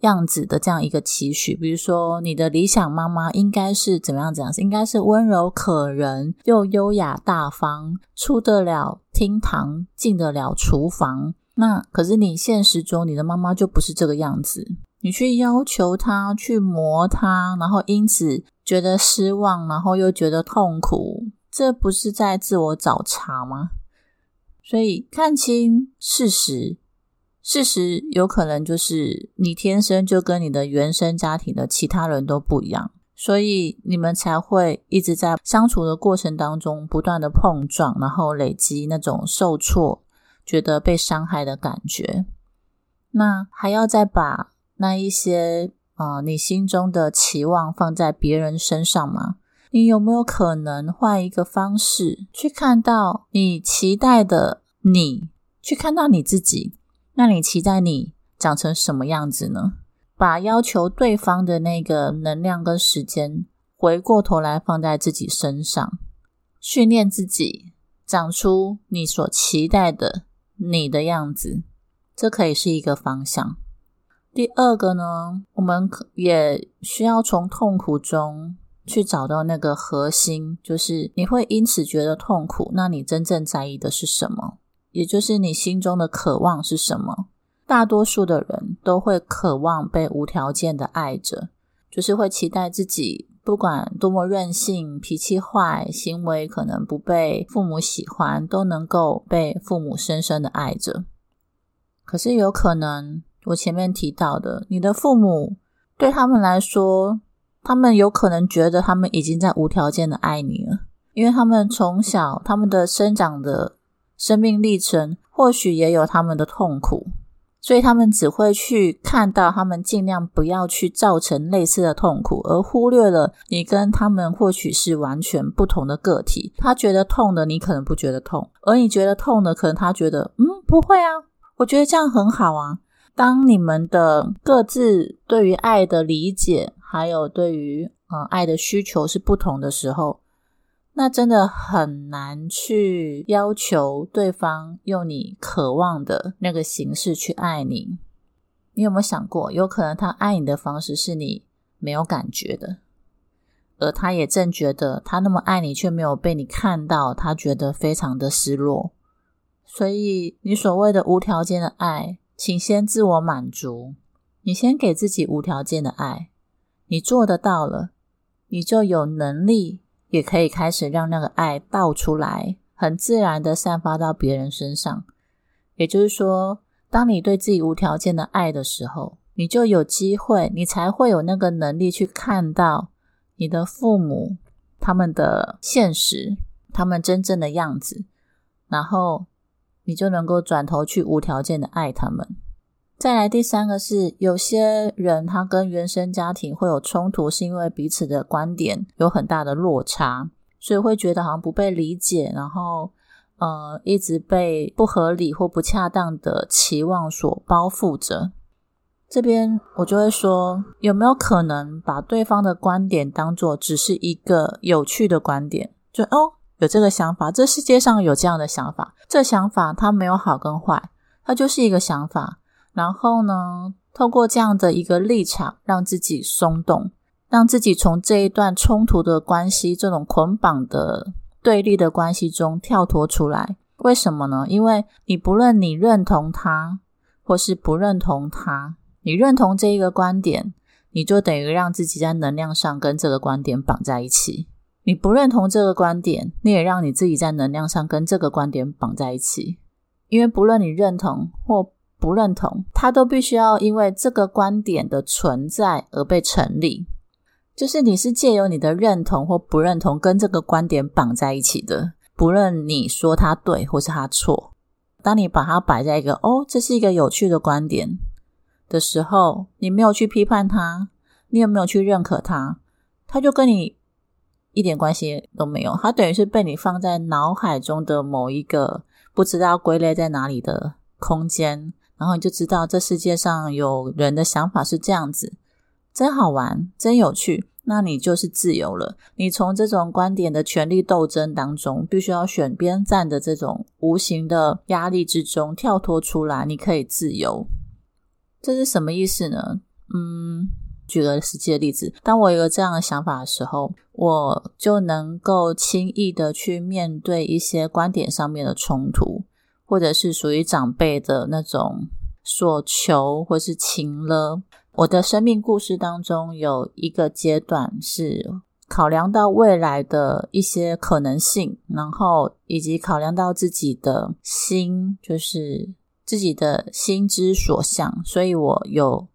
样子的这样一个期许，比如说你的理想妈妈应该是怎么样怎样，应该是温柔可人又优雅大方，出得了厅堂，进得了厨房。那可是你现实中你的妈妈就不是这个样子。你去要求他去磨他，然后因此觉得失望，然后又觉得痛苦，这不是在自我找茬吗？所以看清事实，事实有可能就是你天生就跟你的原生家庭的其他人都不一样，所以你们才会一直在相处的过程当中不断的碰撞，然后累积那种受挫、觉得被伤害的感觉。那还要再把那一些啊，你心中的期望放在别人身上吗？你有没有可能换一个方式去看到你期待的你，去看到你自己？那你期待你长成什么样子呢？把要求对方的那个能量跟时间，回过头来放在自己身上，训练自己长出你所期待的你的样子，这可以是一个方向。第二个呢，我们可也需要从痛苦中去找到那个核心，就是你会因此觉得痛苦，那你真正在意的是什么？也就是你心中的渴望是什么？大多数的人都会渴望被无条件的爱着，就是会期待自己不管多么任性、脾气坏、行为可能不被父母喜欢，都能够被父母深深的爱着。可是有可能，我前面提到的，你的父母对他们来说，他们有可能觉得他们已经在无条件的爱你了，因为他们从小他们的生长的。生命历程或许也有他们的痛苦，所以他们只会去看到，他们尽量不要去造成类似的痛苦，而忽略了你跟他们或许是完全不同的个体。他觉得痛的，你可能不觉得痛；而你觉得痛的，可能他觉得嗯不会啊，我觉得这样很好啊。当你们的各自对于爱的理解，还有对于呃爱的需求是不同的时候。那真的很难去要求对方用你渴望的那个形式去爱你。你有没有想过，有可能他爱你的方式是你没有感觉的，而他也正觉得他那么爱你，却没有被你看到，他觉得非常的失落。所以，你所谓的无条件的爱，请先自我满足，你先给自己无条件的爱，你做得到了，你就有能力。也可以开始让那个爱倒出来，很自然的散发到别人身上。也就是说，当你对自己无条件的爱的时候，你就有机会，你才会有那个能力去看到你的父母他们的现实，他们真正的样子，然后你就能够转头去无条件的爱他们。再来第三个是，有些人他跟原生家庭会有冲突，是因为彼此的观点有很大的落差，所以会觉得好像不被理解，然后呃一直被不合理或不恰当的期望所包覆着。这边我就会说，有没有可能把对方的观点当做只是一个有趣的观点？就哦，有这个想法，这世界上有这样的想法，这想法它没有好跟坏，它就是一个想法。然后呢，透过这样的一个立场，让自己松动，让自己从这一段冲突的关系、这种捆绑的对立的关系中跳脱出来。为什么呢？因为你不论你认同他，或是不认同他，你认同这一个观点，你就等于让自己在能量上跟这个观点绑在一起；你不认同这个观点，你也让你自己在能量上跟这个观点绑在一起。因为不论你认同或不认同，他都必须要因为这个观点的存在而被成立。就是你是借由你的认同或不认同跟这个观点绑在一起的，不论你说他对或是他错。当你把它摆在一个哦，这是一个有趣的观点的时候，你没有去批判他，你也没有去认可他，他就跟你一点关系都没有。他等于是被你放在脑海中的某一个不知道归类在哪里的空间。然后你就知道这世界上有人的想法是这样子，真好玩，真有趣。那你就是自由了。你从这种观点的权力斗争当中，必须要选边站的这种无形的压力之中跳脱出来，你可以自由。这是什么意思呢？嗯，举个实际的例子，当我有这样的想法的时候，我就能够轻易的去面对一些观点上面的冲突。或者是属于长辈的那种所求，或是情了。我的生命故事当中有一个阶段是考量到未来的一些可能性，然后以及考量到自己的心，就是自己的心之所向，所以我有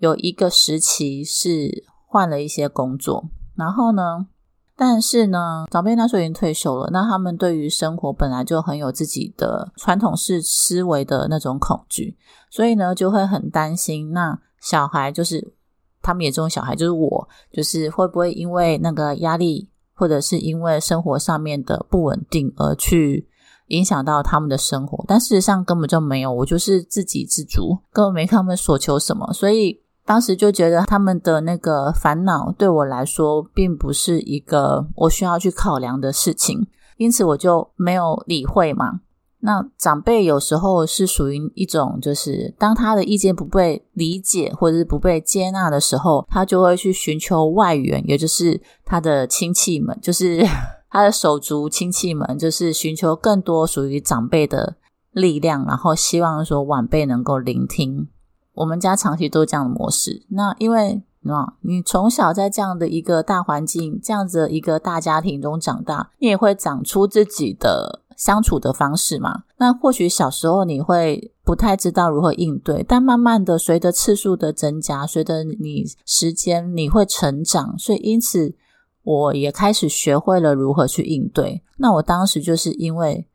有一个时期是换了一些工作，然后呢，但是呢，长辈那时候已经退休了，那他们对于生活本来就很有自己的传统式思维的那种恐惧，所以呢，就会很担心，那小孩就是他们也这种小孩，就是我，就是会不会因为那个压力，或者是因为生活上面的不稳定而去。影响到他们的生活，但事实上根本就没有，我就是自给自足，根本没看他们所求什么，所以当时就觉得他们的那个烦恼对我来说并不是一个我需要去考量的事情，因此我就没有理会嘛。那长辈有时候是属于一种，就是当他的意见不被理解或者是不被接纳的时候，他就会去寻求外援，也就是他的亲戚们，就是。他的手足亲戚们就是寻求更多属于长辈的力量，然后希望说晚辈能够聆听。我们家长期都是这样的模式。那因为啊，你从小在这样的一个大环境、这样子一个大家庭中长大，你也会长出自己的相处的方式嘛。那或许小时候你会不太知道如何应对，但慢慢的随着次数的增加，随着你时间你会成长，所以因此。我也开始学会了如何去应对。那我当时就是因为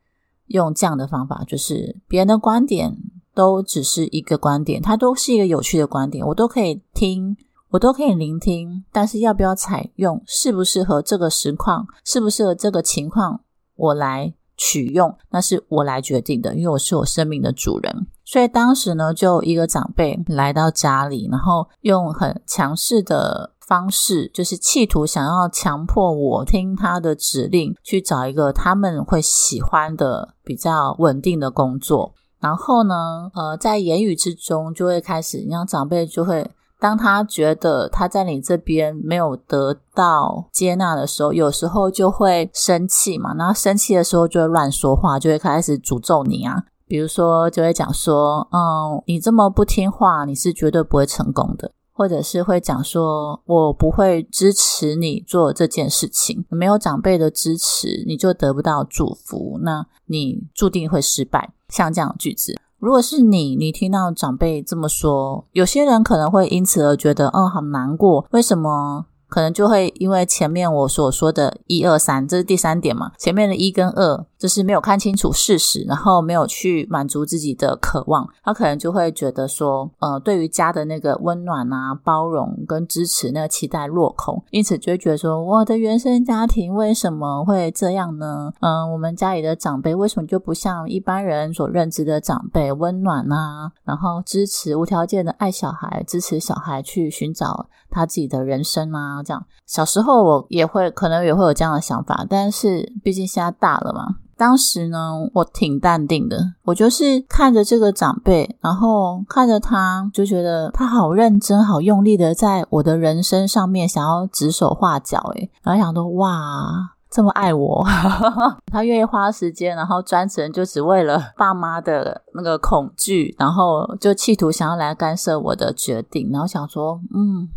用这样的方法，就是别人的观点都只是一个观点，它都是一个有趣的观点，我都可以听，我都可以聆听。但是要不要采用，适不适合这个实况，适不适合这个情况，我来取用，那是我来决定的，因为我是我生命的主人。所以当时呢，就一个长辈来到家里，然后用很强势的。方式就是企图想要强迫我听他的指令，去找一个他们会喜欢的、比较稳定的工作。然后呢，呃，在言语之中就会开始，你像长辈就会，当他觉得他在你这边没有得到接纳的时候，有时候就会生气嘛。然后生气的时候就会乱说话，就会开始诅咒你啊。比如说，就会讲说，嗯，你这么不听话，你是绝对不会成功的。或者是会讲说，我不会支持你做这件事情，没有长辈的支持，你就得不到祝福，那你注定会失败。像这样的句子，如果是你，你听到长辈这么说，有些人可能会因此而觉得，嗯，好难过，为什么？可能就会因为前面我所说的一二三，这是第三点嘛？前面的一跟二就是没有看清楚事实，然后没有去满足自己的渴望，他可能就会觉得说，呃，对于家的那个温暖啊、包容跟支持那个期待落空，因此就会觉得说，我的原生家庭为什么会这样呢？嗯，我们家里的长辈为什么就不像一般人所认知的长辈温暖啊？然后支持无条件的爱小孩，支持小孩去寻找他自己的人生啊？这样，小时候我也会可能也会有这样的想法，但是毕竟现在大了嘛。当时呢，我挺淡定的，我就是看着这个长辈，然后看着他，就觉得他好认真、好用力的在我的人生上面想要指手画脚，诶。然后想说哇，这么爱我，他愿意花时间，然后专程就只为了爸妈的那个恐惧，然后就企图想要来干涉我的决定，然后想说，嗯。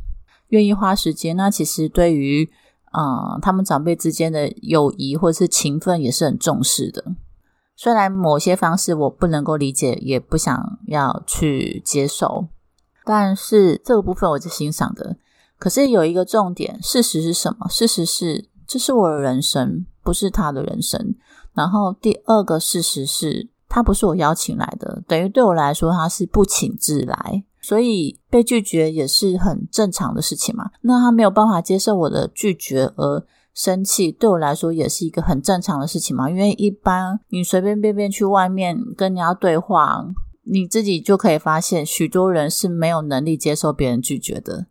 愿意花时间，那其实对于啊，他们长辈之间的友谊或者是情分也是很重视的。虽然某些方式我不能够理解，也不想要去接受，但是这个部分我是欣赏的。可是有一个重点，事实是什么？事实是这是我的人生，不是他的人生。然后第二个事实是，他不是我邀请来的，等于对我来说，他是不请自来。所以被拒绝也是很正常的事情嘛。那他没有办法接受我的拒绝而生气，对我来说也是一个很正常的事情嘛。因为一般你随便便便去外面跟人家对话，你自己就可以发现，许多人是没有能力接受别人拒绝的。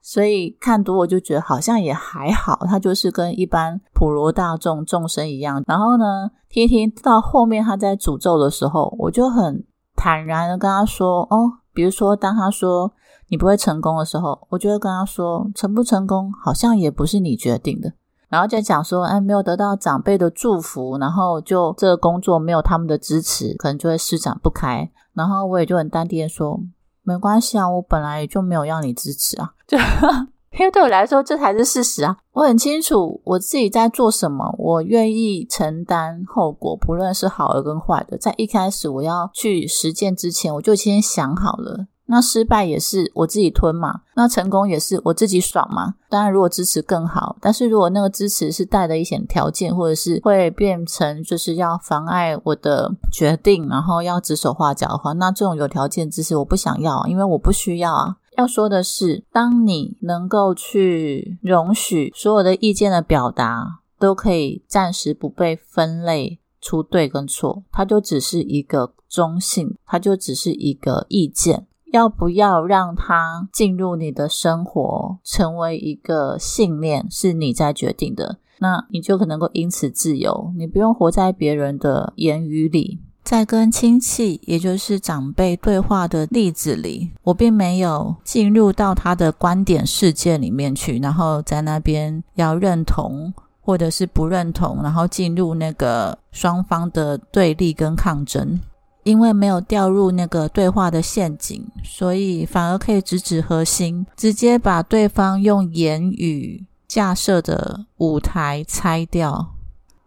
所以看多我就觉得好像也还好，他就是跟一般普罗大众众生一样。然后呢，听听到后面他在诅咒的时候，我就很坦然的跟他说：“哦。”比如说，当他说你不会成功的时候，我就会跟他说，成不成功好像也不是你决定的。然后就讲说，哎，没有得到长辈的祝福，然后就这个工作没有他们的支持，可能就会施展不开。然后我也就很淡定的说，没关系啊，我本来也就没有要你支持啊。就 因为对我来说，这才是事实啊！我很清楚我自己在做什么，我愿意承担后果，不论是好的跟坏的。在一开始我要去实践之前，我就先想好了。那失败也是我自己吞嘛，那成功也是我自己爽嘛。当然，如果支持更好，但是如果那个支持是带的一些条件，或者是会变成就是要妨碍我的决定，然后要指手画脚的话，那这种有条件支持我不想要，因为我不需要啊。要说的是，当你能够去容许所有的意见的表达，都可以暂时不被分类出对跟错，它就只是一个中性，它就只是一个意见。要不要让它进入你的生活，成为一个信念，是你在决定的，那你就可能够因此自由，你不用活在别人的言语里。在跟亲戚，也就是长辈对话的例子里，我并没有进入到他的观点世界里面去，然后在那边要认同或者是不认同，然后进入那个双方的对立跟抗争。因为没有掉入那个对话的陷阱，所以反而可以直指核心，直接把对方用言语架设的舞台拆掉。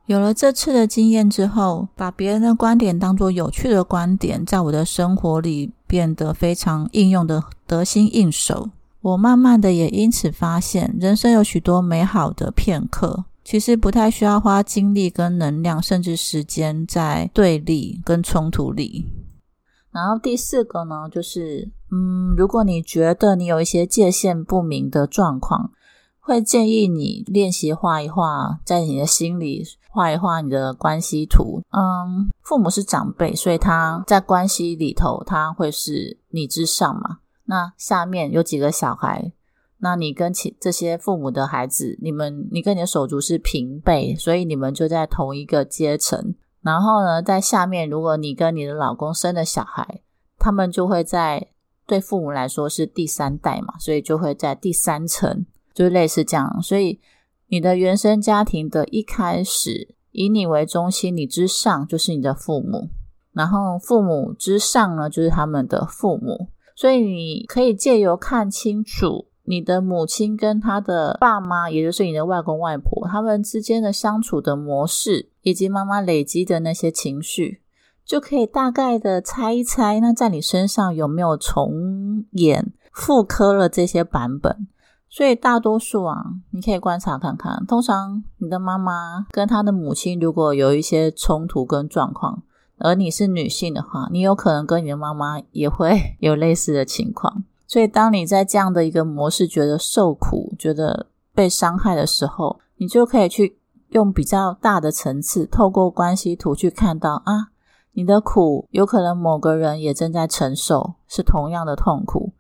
有了这次的经验之后，把别人的观点当作有趣的观点，在我的生活里变得非常应用的得心应手。我慢慢的也因此发现，人生有许多美好的片刻，其实不太需要花精力跟能量，甚至时间在对立跟冲突里。然后第四个呢，就是嗯，如果你觉得你有一些界限不明的状况。会建议你练习画一画，在你的心里画一画你的关系图。嗯，父母是长辈，所以他在关系里头，他会是你之上嘛。那下面有几个小孩，那你跟其这些父母的孩子，你们你跟你的手足是平辈，所以你们就在同一个阶层。然后呢，在下面，如果你跟你的老公生的小孩，他们就会在对父母来说是第三代嘛，所以就会在第三层。就类似这样，所以你的原生家庭的一开始以你为中心，你之上就是你的父母，然后父母之上呢就是他们的父母，所以你可以借由看清楚你的母亲跟他的爸妈，也就是你的外公外婆，他们之间的相处的模式，以及妈妈累积的那些情绪，就可以大概的猜一猜，那在你身上有没有重演、复刻了这些版本。所以大多数啊，你可以观察看看。通常你的妈妈跟她的母亲如果有一些冲突跟状况，而你是女性的话，你有可能跟你的妈妈也会 有类似的情况。所以当你在这样的一个模式觉得受苦、觉得被伤害的时候，你就可以去用比较大的层次，透过关系图去看到啊，你的苦有可能某个人也正在承受，是同样的痛苦。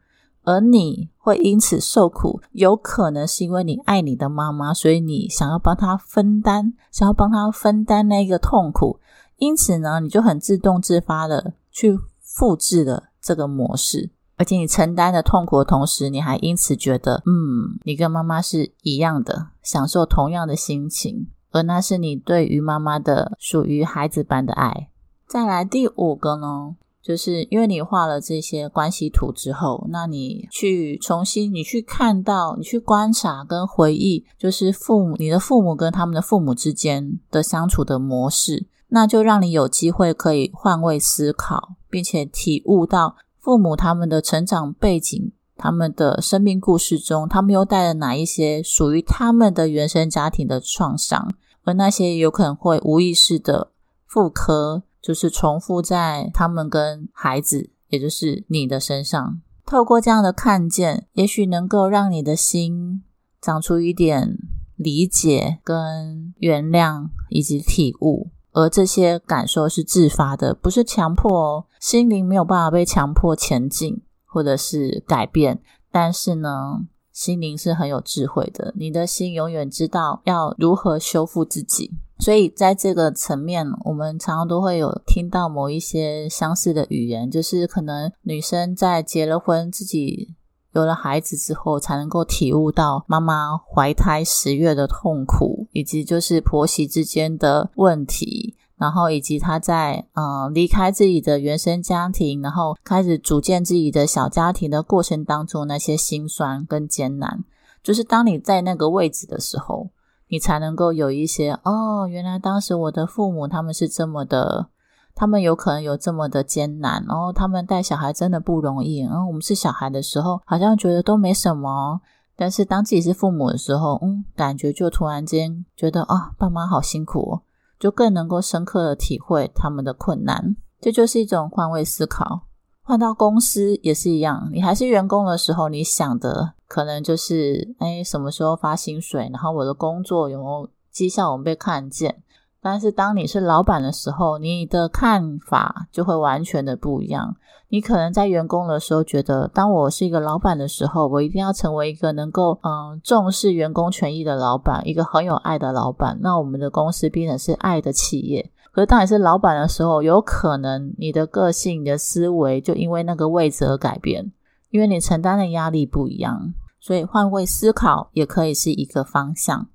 而你会因此受苦，有可能是因为你爱你的妈妈，所以你想要帮她分担，想要帮她分担那个痛苦，因此呢，你就很自动自发的去复制了这个模式，而且你承担的痛苦的同时，你还因此觉得，嗯，你跟妈妈是一样的，享受同样的心情，而那是你对于妈妈的属于孩子般的爱。再来第五个呢？就是因为你画了这些关系图之后，那你去重新你去看到，你去观察跟回忆，就是父母你的父母跟他们的父母之间的相处的模式，那就让你有机会可以换位思考，并且体悟到父母他们的成长背景、他们的生命故事中，他们又带了哪一些属于他们的原生家庭的创伤，而那些有可能会无意识的复刻。就是重复在他们跟孩子，也就是你的身上。透过这样的看见，也许能够让你的心长出一点理解、跟原谅以及体悟。而这些感受是自发的，不是强迫哦。心灵没有办法被强迫前进，或者是改变。但是呢，心灵是很有智慧的。你的心永远知道要如何修复自己。所以，在这个层面，我们常常都会有听到某一些相似的语言，就是可能女生在结了婚、自己有了孩子之后，才能够体悟到妈妈怀胎十月的痛苦，以及就是婆媳之间的问题，然后以及她在嗯离开自己的原生家庭，然后开始组建自己的小家庭的过程当中那些辛酸跟艰难。就是当你在那个位置的时候，你才能够有一些哦，原来当时我的父母他们是这么的，他们有可能有这么的艰难，然后他们带小孩真的不容易。然后我们是小孩的时候，好像觉得都没什么，但是当自己是父母的时候，嗯，感觉就突然间觉得啊，爸妈好辛苦哦，就更能够深刻的体会他们的困难。这就是一种换位思考。换到公司也是一样，你还是员工的时候，你想的可能就是，哎，什么时候发薪水？然后我的工作有没有绩效，我们被看见。但是当你是老板的时候，你的看法就会完全的不一样。你可能在员工的时候觉得，当我是一个老板的时候，我一定要成为一个能够嗯重视员工权益的老板，一个很有爱的老板。那我们的公司变成是爱的企业。可是当你是老板的时候，有可能你的个性、你的思维就因为那个位置而改变，因为你承担的压力不一样，所以换位思考也可以是一个方向。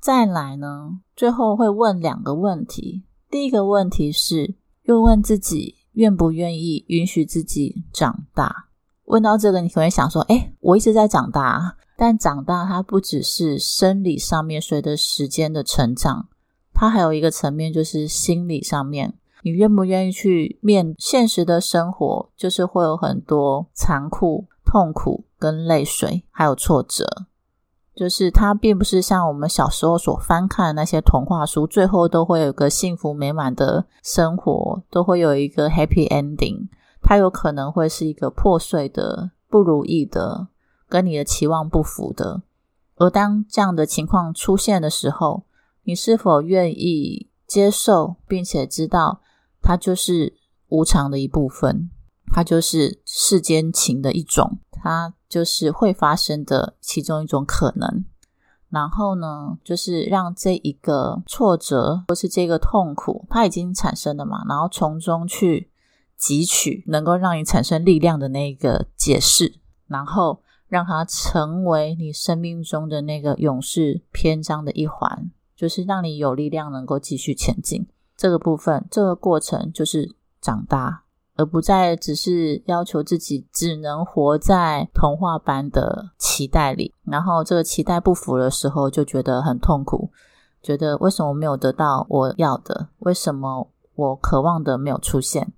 再来呢，最后会问两个问题。第一个问题是，又问自己愿不愿意允许自己长大。问到这个，你可能会想说：“哎，我一直在长大，但长大它不只是生理上面随着时间的成长。”它还有一个层面，就是心理上面，你愿不愿意去面现实的生活？就是会有很多残酷、痛苦跟泪水，还有挫折。就是它并不是像我们小时候所翻看的那些童话书，最后都会有个幸福美满的生活，都会有一个 happy ending。它有可能会是一个破碎的、不如意的，跟你的期望不符的。而当这样的情况出现的时候，你是否愿意接受，并且知道它就是无常的一部分，它就是世间情的一种，它就是会发生的其中一种可能。然后呢，就是让这一个挫折或是这个痛苦，它已经产生了嘛，然后从中去汲取能够让你产生力量的那个解释，然后让它成为你生命中的那个勇士篇章的一环。就是让你有力量能够继续前进，这个部分，这个过程就是长大，而不再只是要求自己只能活在童话般的期待里，然后这个期待不符的时候就觉得很痛苦，觉得为什么没有得到我要的，为什么我渴望的没有出现？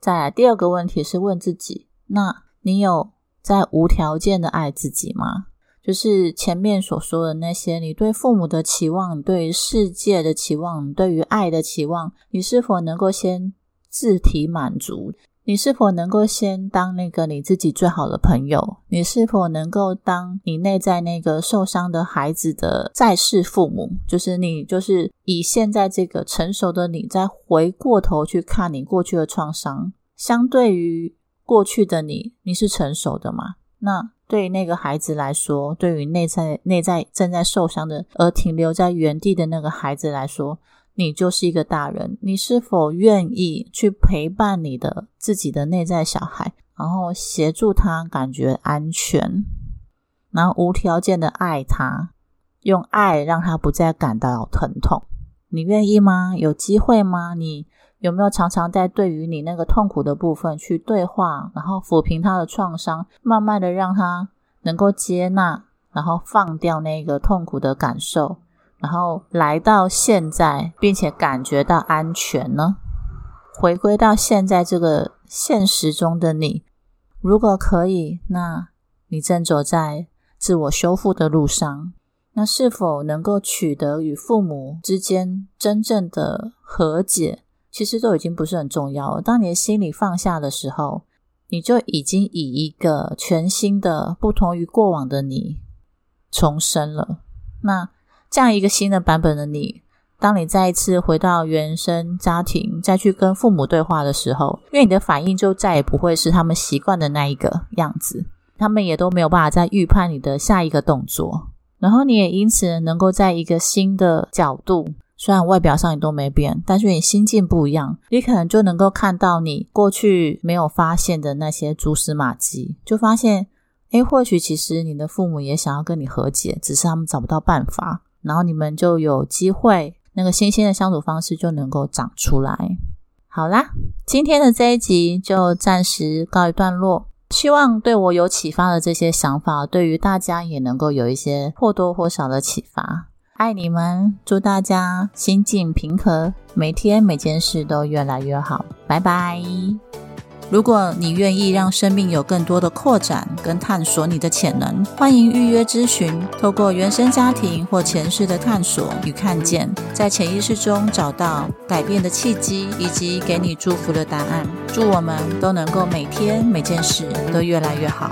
再来第二个问题是问自己：那你有在无条件的爱自己吗？就是前面所说的那些，你对父母的期望，对世界的期望，对于爱的期望，你是否能够先自体满足？你是否能够先当那个你自己最好的朋友？你是否能够当你内在那个受伤的孩子的在世父母？就是你，就是以现在这个成熟的你，再回过头去看你过去的创伤，相对于过去的你，你是成熟的吗？那？对那个孩子来说，对于内在内在正在受伤的而停留在原地的那个孩子来说，你就是一个大人。你是否愿意去陪伴你的自己的内在小孩，然后协助他感觉安全，然后无条件的爱他，用爱让他不再感到疼痛？你愿意吗？有机会吗？你？有没有常常在对于你那个痛苦的部分去对话，然后抚平他的创伤，慢慢的让他能够接纳，然后放掉那个痛苦的感受，然后来到现在，并且感觉到安全呢？回归到现在这个现实中的你，如果可以，那你正走在自我修复的路上，那是否能够取得与父母之间真正的和解？其实都已经不是很重要了。当你的心里放下的时候，你就已经以一个全新的、不同于过往的你重生了。那这样一个新的版本的你，当你再一次回到原生家庭，再去跟父母对话的时候，因为你的反应就再也不会是他们习惯的那一个样子，他们也都没有办法再预判你的下一个动作，然后你也因此能够在一个新的角度。虽然外表上你都没变，但是你心境不一样，你可能就能够看到你过去没有发现的那些蛛丝马迹，就发现，诶，或许其实你的父母也想要跟你和解，只是他们找不到办法，然后你们就有机会，那个新鲜的相处方式就能够长出来。好啦，今天的这一集就暂时告一段落。希望对我有启发的这些想法，对于大家也能够有一些或多或少的启发。爱你们，祝大家心境平和，每天每件事都越来越好。拜拜。如果你愿意让生命有更多的扩展跟探索你的潜能，欢迎预约咨询。透过原生家庭或前世的探索与看见，在潜意识中找到改变的契机，以及给你祝福的答案。祝我们都能够每天每件事都越来越好。